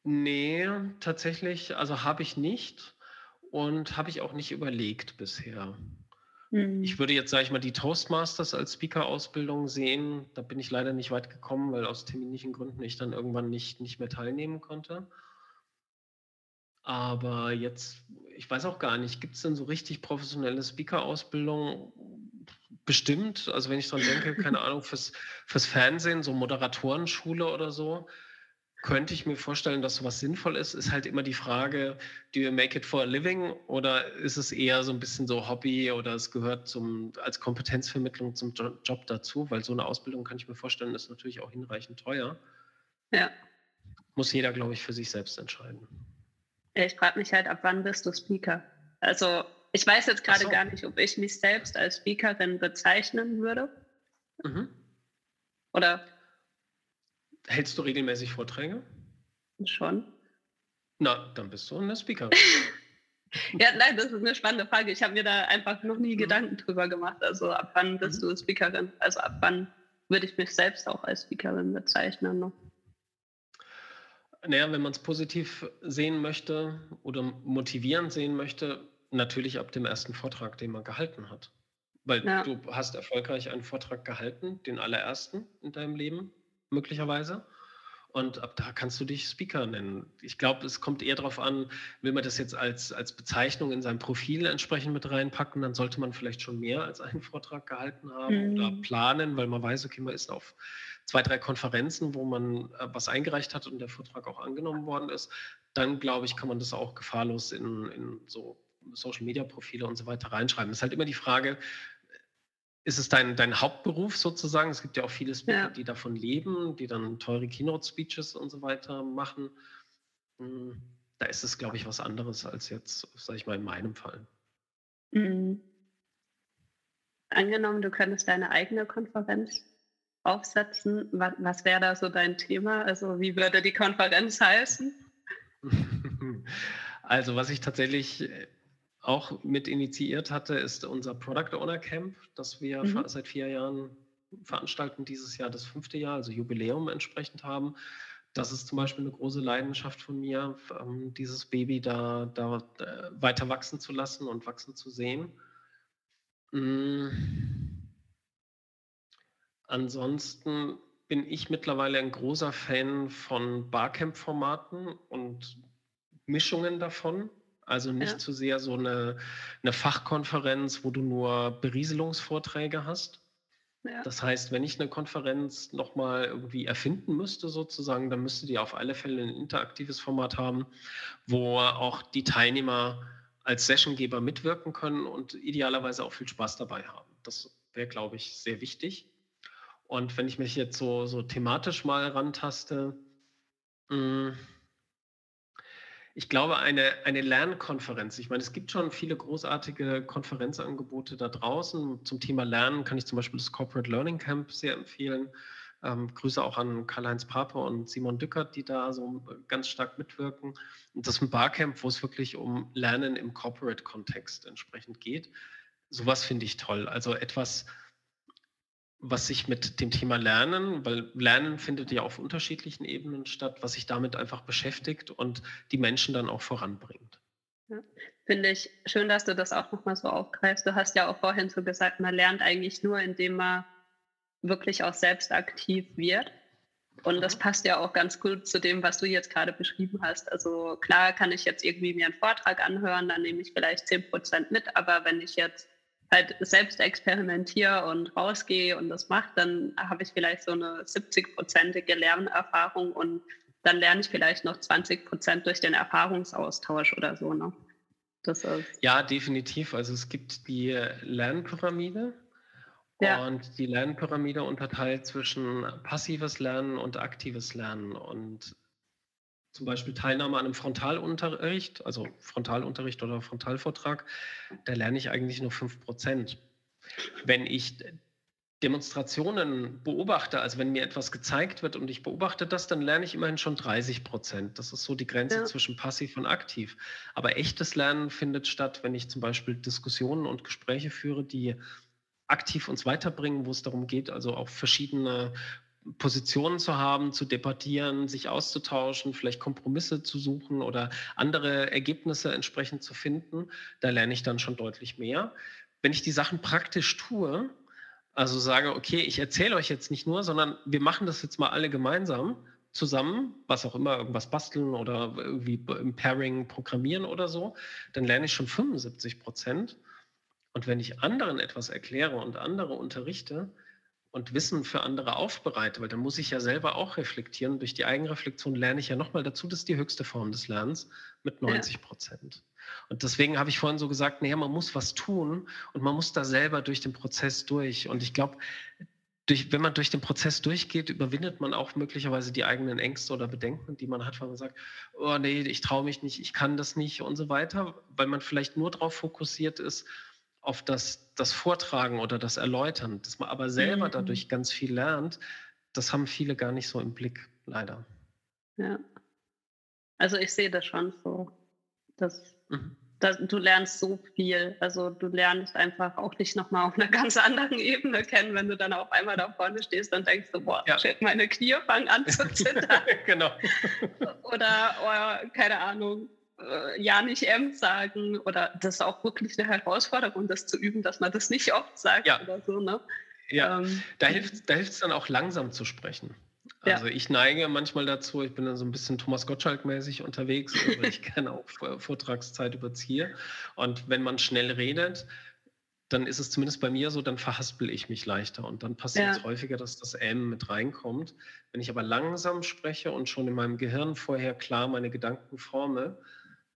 Nee, tatsächlich, also habe ich nicht und habe ich auch nicht überlegt bisher. Mhm. Ich würde jetzt, sage ich mal, die Toastmasters als Speaker-Ausbildung sehen. Da bin ich leider nicht weit gekommen, weil aus terminlichen Gründen ich dann irgendwann nicht, nicht mehr teilnehmen konnte. Aber jetzt, ich weiß auch gar nicht, gibt es denn so richtig professionelle Speaker-Ausbildung? Bestimmt. Also wenn ich dran denke, keine Ahnung, fürs, fürs Fernsehen, so Moderatorenschule oder so, könnte ich mir vorstellen, dass sowas sinnvoll ist. Ist halt immer die Frage, do you make it for a living oder ist es eher so ein bisschen so Hobby oder es gehört zum, als Kompetenzvermittlung zum Job dazu? Weil so eine Ausbildung, kann ich mir vorstellen, ist natürlich auch hinreichend teuer. Ja. Muss jeder, glaube ich, für sich selbst entscheiden. Ich frage mich halt, ab wann bist du Speaker? Also ich weiß jetzt gerade so. gar nicht, ob ich mich selbst als Speakerin bezeichnen würde. Mhm. Oder? Hältst du regelmäßig Vorträge? Schon. Na, dann bist du eine Speakerin. ja, nein, das ist eine spannende Frage. Ich habe mir da einfach noch nie mhm. Gedanken drüber gemacht. Also ab wann bist mhm. du Speakerin? Also ab wann würde ich mich selbst auch als Speakerin bezeichnen? Ne? Naja, wenn man es positiv sehen möchte oder motivierend sehen möchte, natürlich ab dem ersten Vortrag, den man gehalten hat. Weil ja. du hast erfolgreich einen Vortrag gehalten, den allerersten in deinem Leben, möglicherweise. Und ab da kannst du dich Speaker nennen. Ich glaube, es kommt eher darauf an, will man das jetzt als, als Bezeichnung in sein Profil entsprechend mit reinpacken, dann sollte man vielleicht schon mehr als einen Vortrag gehalten haben mhm. oder planen, weil man weiß, okay, man ist auf zwei, drei Konferenzen, wo man äh, was eingereicht hat und der Vortrag auch angenommen worden ist. Dann, glaube ich, kann man das auch gefahrlos in, in so Social-Media-Profile und so weiter reinschreiben. Es ist halt immer die Frage, ist es dein, dein Hauptberuf sozusagen? Es gibt ja auch viele Speaker, ja. die davon leben, die dann teure Keynote-Speeches und so weiter machen. Hm, da ist es, glaube ich, was anderes als jetzt, sage ich mal, in meinem Fall. Mhm. Angenommen, du könntest deine eigene Konferenz aufsetzen. Was, was wäre da so dein Thema? Also wie würde die Konferenz heißen? Also was ich tatsächlich auch mit initiiert hatte, ist unser Product Owner Camp, das wir mhm. seit vier Jahren veranstalten, dieses Jahr das fünfte Jahr, also Jubiläum entsprechend haben. Das ist zum Beispiel eine große Leidenschaft von mir, ähm, dieses Baby da, da äh, weiter wachsen zu lassen und wachsen zu sehen. Mhm. Ansonsten bin ich mittlerweile ein großer Fan von Barcamp-Formaten und Mischungen davon. Also nicht ja. zu sehr so eine, eine Fachkonferenz, wo du nur Berieselungsvorträge hast. Ja. Das heißt, wenn ich eine Konferenz nochmal irgendwie erfinden müsste, sozusagen, dann müsste die auf alle Fälle ein interaktives Format haben, wo auch die Teilnehmer als Sessiongeber mitwirken können und idealerweise auch viel Spaß dabei haben. Das wäre, glaube ich, sehr wichtig. Und wenn ich mich jetzt so, so thematisch mal rantaste, mh, hm, ich glaube, eine, eine Lernkonferenz. Ich meine, es gibt schon viele großartige Konferenzangebote da draußen. Zum Thema Lernen kann ich zum Beispiel das Corporate Learning Camp sehr empfehlen. Ähm, Grüße auch an Karl-Heinz Pape und Simon Dückert, die da so ganz stark mitwirken. Und das ist ein Barcamp, wo es wirklich um Lernen im Corporate-Kontext entsprechend geht. sowas finde ich toll. Also etwas, was sich mit dem Thema Lernen, weil Lernen findet ja auf unterschiedlichen Ebenen statt, was sich damit einfach beschäftigt und die Menschen dann auch voranbringt. Ja, Finde ich schön, dass du das auch nochmal so aufgreifst. Du hast ja auch vorhin so gesagt, man lernt eigentlich nur, indem man wirklich auch selbst aktiv wird. Und das mhm. passt ja auch ganz gut zu dem, was du jetzt gerade beschrieben hast. Also klar kann ich jetzt irgendwie mir einen Vortrag anhören, dann nehme ich vielleicht 10 Prozent mit, aber wenn ich jetzt halt selbst experimentiere und rausgehe und das mache, dann habe ich vielleicht so eine 70-prozentige Lernerfahrung und dann lerne ich vielleicht noch 20 Prozent durch den Erfahrungsaustausch oder so. Ne? Das ist ja, definitiv. Also es gibt die Lernpyramide. Ja. Und die Lernpyramide unterteilt zwischen passives Lernen und aktives Lernen. Und zum Beispiel Teilnahme an einem Frontalunterricht, also Frontalunterricht oder Frontalvortrag, da lerne ich eigentlich nur 5%. Wenn ich Demonstrationen beobachte, also wenn mir etwas gezeigt wird und ich beobachte das, dann lerne ich immerhin schon 30 Prozent. Das ist so die Grenze ja. zwischen passiv und aktiv. Aber echtes Lernen findet statt, wenn ich zum Beispiel Diskussionen und Gespräche führe, die aktiv uns weiterbringen, wo es darum geht, also auch verschiedene Positionen zu haben, zu debattieren, sich auszutauschen, vielleicht Kompromisse zu suchen oder andere Ergebnisse entsprechend zu finden. Da lerne ich dann schon deutlich mehr. Wenn ich die Sachen praktisch tue, also sage, okay, ich erzähle euch jetzt nicht nur, sondern wir machen das jetzt mal alle gemeinsam zusammen, was auch immer, irgendwas basteln oder irgendwie im Pairing programmieren oder so, dann lerne ich schon 75 Prozent. Und wenn ich anderen etwas erkläre und andere unterrichte, und Wissen für andere aufbereite, weil dann muss ich ja selber auch reflektieren. Durch die Eigenreflexion lerne ich ja nochmal dazu, das ist die höchste Form des Lernens mit 90 Prozent. Ja. Und deswegen habe ich vorhin so gesagt, naja, man muss was tun und man muss da selber durch den Prozess durch. Und ich glaube, durch, wenn man durch den Prozess durchgeht, überwindet man auch möglicherweise die eigenen Ängste oder Bedenken, die man hat, weil man sagt, oh nee, ich traue mich nicht, ich kann das nicht und so weiter, weil man vielleicht nur darauf fokussiert ist, auf das, das Vortragen oder das Erläutern, dass man aber selber mhm. dadurch ganz viel lernt, das haben viele gar nicht so im Blick, leider. Ja. Also ich sehe das schon so. Dass, mhm. dass du lernst so viel. Also du lernst einfach auch dich nochmal auf einer ganz anderen Ebene kennen, wenn du dann auf einmal da vorne stehst und denkst so, boah, ja. shit, meine Knie fangen an zu zittern. genau. Oder, oh, keine Ahnung, äh, ja nicht M sagen oder das ist auch wirklich eine Herausforderung, das zu üben, dass man das nicht oft sagt ja. oder so. Ne? Ja, ähm, da hilft da es dann auch langsam zu sprechen. Also ja. ich neige manchmal dazu, ich bin dann so ein bisschen Thomas Gottschalk-mäßig unterwegs, weil ich gerne auch Vortragszeit überziehe. Und wenn man schnell redet, dann ist es zumindest bei mir so, dann verhaspel ich mich leichter und dann passiert es ja. häufiger, dass das M mit reinkommt. Wenn ich aber langsam spreche und schon in meinem Gehirn vorher klar meine Gedanken forme,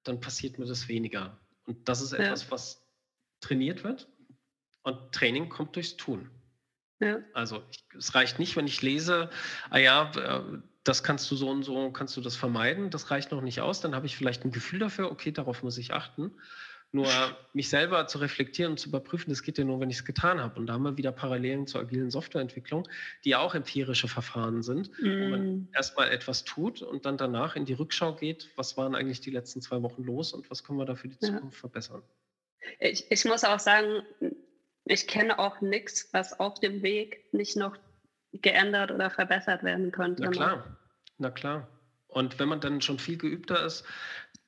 dann passiert mir das weniger. Und das ist etwas, ja. was trainiert wird. Und Training kommt durchs Tun. Ja. Also ich, es reicht nicht, wenn ich lese, ah ja, äh, das kannst du so und so, kannst du das vermeiden. Das reicht noch nicht aus. Dann habe ich vielleicht ein Gefühl dafür, okay, darauf muss ich achten. Nur mich selber zu reflektieren und zu überprüfen, das geht ja nur, wenn ich es getan habe. Und da haben wir wieder Parallelen zur agilen Softwareentwicklung, die auch empirische Verfahren sind, mm. wo man mm. erstmal etwas tut und dann danach in die Rückschau geht, was waren eigentlich die letzten zwei Wochen los und was können wir da für die Zukunft ja. verbessern. Ich, ich muss auch sagen, ich kenne auch nichts, was auf dem Weg nicht noch geändert oder verbessert werden könnte. Na klar, na klar. Und wenn man dann schon viel geübter ist,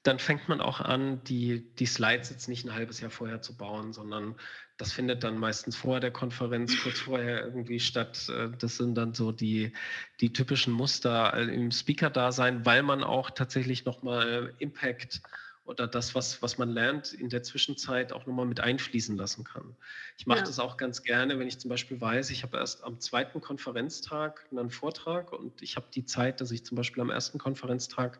dann fängt man auch an, die, die Slides jetzt nicht ein halbes Jahr vorher zu bauen, sondern das findet dann meistens vor der Konferenz, kurz vorher irgendwie statt. Äh, das sind dann so die, die typischen Muster im Speaker-Dasein, weil man auch tatsächlich nochmal Impact oder das, was, was man lernt, in der Zwischenzeit auch nochmal mit einfließen lassen kann. Ich mache ja. das auch ganz gerne, wenn ich zum Beispiel weiß, ich habe erst am zweiten Konferenztag einen Vortrag und ich habe die Zeit, dass ich zum Beispiel am ersten Konferenztag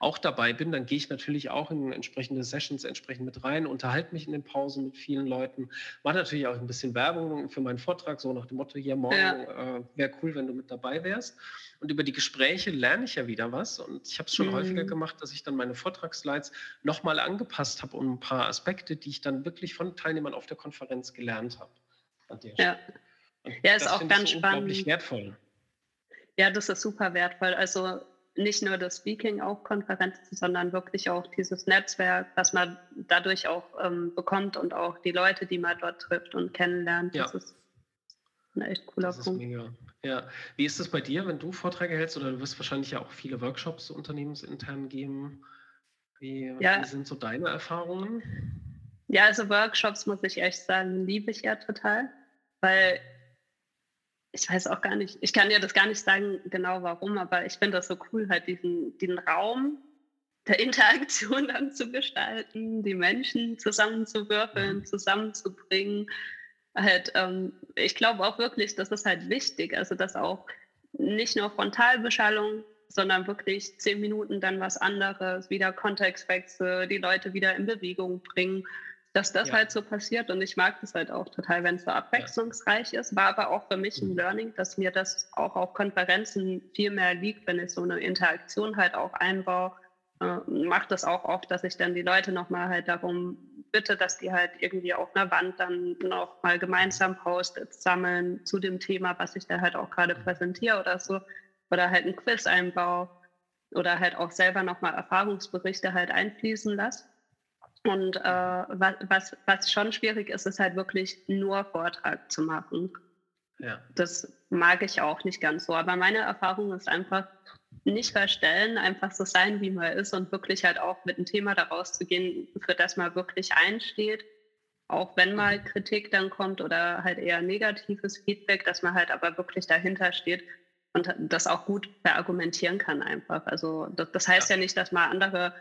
auch dabei bin, dann gehe ich natürlich auch in entsprechende Sessions entsprechend mit rein, unterhalte mich in den Pausen mit vielen Leuten, mache natürlich auch ein bisschen Werbung für meinen Vortrag, so nach dem Motto, hier morgen ja. äh, wäre cool, wenn du mit dabei wärst. Und über die Gespräche lerne ich ja wieder was. Und ich habe es schon mhm. häufiger gemacht, dass ich dann meine Vortragsslides nochmal angepasst habe um ein paar Aspekte, die ich dann wirklich von Teilnehmern auf der Konferenz gelernt habe. Ja. ja, ist auch ganz spannend. Unglaublich wertvoll. Ja, das ist super wertvoll. Also nicht nur das Speaking auf Konferenzen, sondern wirklich auch dieses Netzwerk, was man dadurch auch ähm, bekommt und auch die Leute, die man dort trifft und kennenlernt. Ja. Das ist ein echt cooler Das ist Punkt. mega. Ja. Wie ist es bei dir, wenn du Vorträge hältst oder du wirst wahrscheinlich ja auch viele Workshops unternehmensintern geben? Wie, Ja. sind so deine Erfahrungen? Ja, also Workshops, muss ich echt sagen, liebe ich ja total, weil ich weiß auch gar nicht, ich kann dir das gar nicht sagen genau warum, aber ich finde das so cool, halt diesen, diesen Raum der Interaktion dann zu gestalten, die Menschen zusammenzuwürfeln, Mhm. zusammenzubringen. Halt, ähm, ich glaube auch wirklich, das ist halt wichtig, also dass auch nicht nur Frontalbeschallung, sondern wirklich zehn Minuten dann was anderes, wieder Kontextwechsel, die Leute wieder in Bewegung bringen, dass das Ja. halt so passiert. Und ich mag das halt auch total, wenn es so abwechslungsreich ist. War aber auch für mich ein Mhm. Learning, dass mir das auch auf Konferenzen viel mehr liegt, wenn ich so eine Interaktion halt auch einbaue. Äh, macht das auch oft, dass ich dann die Leute nochmal halt darum bitte, dass die halt irgendwie auf einer Wand dann noch mal gemeinsam Post-its sammeln zu dem Thema, was ich da halt auch gerade präsentiere oder so. Oder halt ein Quiz einbaue oder halt auch selber nochmal Erfahrungsberichte halt einfließen lasse. Und äh, was, was, was schon schwierig ist, ist halt wirklich nur Vortrag zu machen. Ja. Das mag ich auch nicht ganz so. Aber meine Erfahrung ist einfach nicht verstellen, einfach so sein, wie man ist und wirklich halt auch mit einem Thema daraus zu gehen, für das man wirklich einsteht. Auch wenn mal Kritik dann kommt oder halt eher negatives Feedback, dass man halt aber wirklich dahinter steht und das auch gut verargumentieren kann einfach. Also das, das heißt ja. ja nicht, dass man andere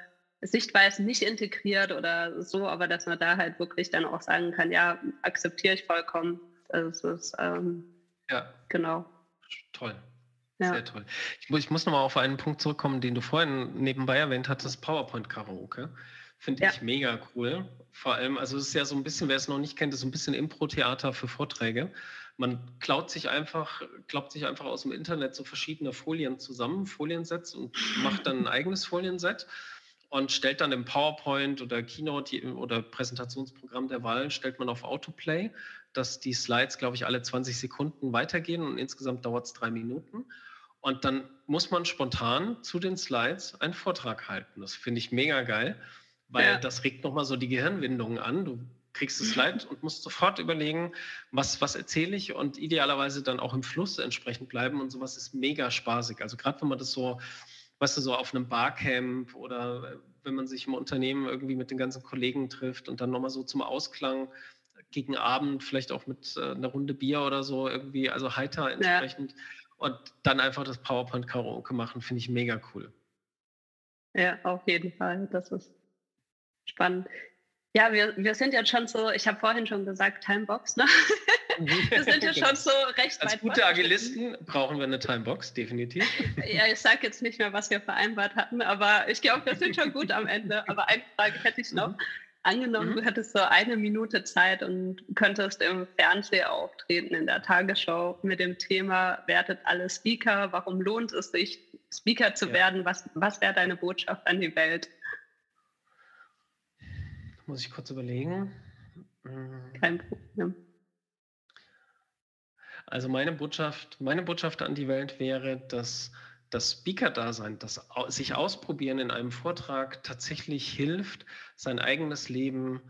Sichtweisen nicht integriert oder so, aber dass man da halt wirklich dann auch sagen kann, ja, akzeptiere ich vollkommen. Also es ist, ähm, ja. Genau. Toll. Ja. Sehr toll. Ich, ich muss nochmal auf einen Punkt zurückkommen, den du vorhin nebenbei erwähnt hattest, PowerPoint-Karaoke. Finde ja. ich mega cool. Vor allem, also es ist ja so ein bisschen, wer es noch nicht kennt, ist so ein bisschen Impro-Theater für Vorträge. Man klaut sich einfach, glaubt sich einfach aus dem Internet so verschiedene Folien zusammen, Foliensets und macht dann ein eigenes Folienset und stellt dann im PowerPoint oder Keynote oder Präsentationsprogramm der Wahl, stellt man auf Autoplay, dass die Slides, glaube ich, alle 20 Sekunden weitergehen und insgesamt dauert es drei Minuten. Und dann muss man spontan zu den Slides einen Vortrag halten. Das finde ich mega geil, weil ja. das regt nochmal so die Gehirnwindungen an. Du kriegst das Slide und musst sofort überlegen, was, was erzähle ich und idealerweise dann auch im Fluss entsprechend bleiben. Und sowas ist mega spaßig. Also gerade wenn man das so weißt du, so auf einem Barcamp oder wenn man sich im Unternehmen irgendwie mit den ganzen Kollegen trifft und dann nochmal so zum Ausklang gegen Abend, vielleicht auch mit äh, einer Runde Bier oder so irgendwie, also heiter entsprechend. Ja. Und dann einfach das PowerPoint-Karaoke machen, finde ich mega cool. Ja, auf jeden Fall. Das ist spannend. Ja, wir, wir sind jetzt schon so, ich habe vorhin schon gesagt, Timebox, ne? wir sind ja schon so recht Als weit gute Agilisten brauchen wir eine Timebox, definitiv. Ja, ich sage jetzt nicht mehr, was wir vereinbart hatten, aber ich glaube, wir sind schon gut am Ende. Aber eine Frage hätte ich noch. Mhm. Angenommen, mhm. du hättest so eine Minute Zeit und könntest im Fernseher auftreten, in der Tagesschau mit dem Thema, wertet alle Speaker, warum lohnt es sich, Speaker zu ja. werden? Was, was wäre deine Botschaft an die Welt? Muss ich kurz überlegen. Kein Problem. Also meine Botschaft, meine Botschaft an die Welt wäre, dass das Speaker-Dasein, das sich ausprobieren in einem Vortrag tatsächlich hilft, sein eigenes Leben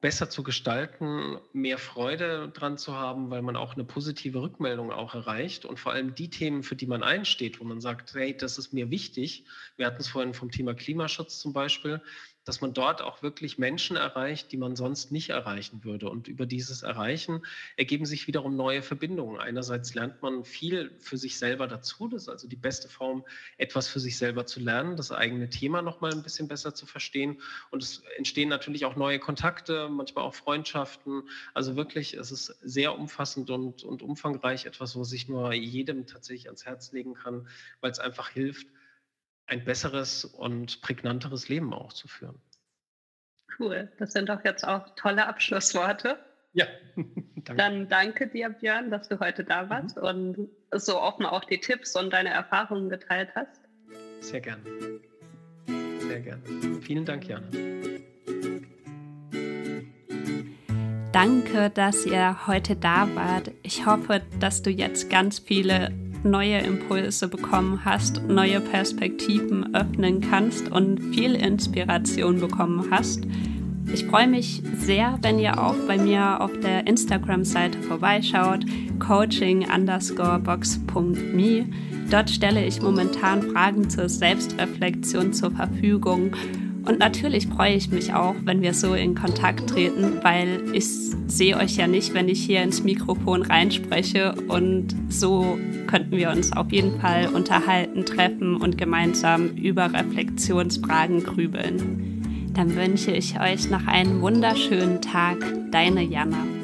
besser zu gestalten, mehr Freude dran zu haben, weil man auch eine positive Rückmeldung auch erreicht und vor allem die Themen, für die man einsteht, wo man sagt, hey, das ist mir wichtig. Wir hatten es vorhin vom Thema Klimaschutz zum Beispiel, dass man dort auch wirklich Menschen erreicht, die man sonst nicht erreichen würde. Und über dieses Erreichen ergeben sich wiederum neue Verbindungen. Einerseits lernt man viel für sich selber dazu. Das ist also die beste Form, etwas für sich selber zu lernen, das eigene Thema noch mal ein bisschen besser zu verstehen. Und es entstehen natürlich auch neue Kontakte, manchmal auch Freundschaften. Also wirklich, es ist sehr umfassend und, und umfangreich, etwas, was ich nur jedem tatsächlich ans Herz legen kann, weil es einfach hilft, ein besseres und prägnanteres Leben auch zu führen. Cool, das sind doch jetzt auch tolle Abschlussworte. Ja, danke. Dann danke dir, Björn, dass du heute da warst mhm. und so offen auch die Tipps und deine Erfahrungen geteilt hast. Sehr gerne. Sehr gerne. Vielen Dank, Jana. Danke, dass ihr heute da wart. Ich hoffe, dass du jetzt ganz viele neue Impulse bekommen hast, neue Perspektiven öffnen kannst und viel Inspiration bekommen hast. Ich freue mich sehr, wenn ihr auch bei mir auf der Instagram-Seite vorbeischaut, coaching underscore box.me. Dort stelle ich momentan Fragen zur Selbstreflexion zur Verfügung. Und natürlich freue ich mich auch, wenn wir so in Kontakt treten, weil ich sehe euch ja nicht, wenn ich hier ins Mikrofon reinspreche. Und so könnten wir uns auf jeden Fall unterhalten, treffen und gemeinsam über Reflexionsfragen grübeln dann wünsche ich euch noch einen wunderschönen Tag. Deine Jana.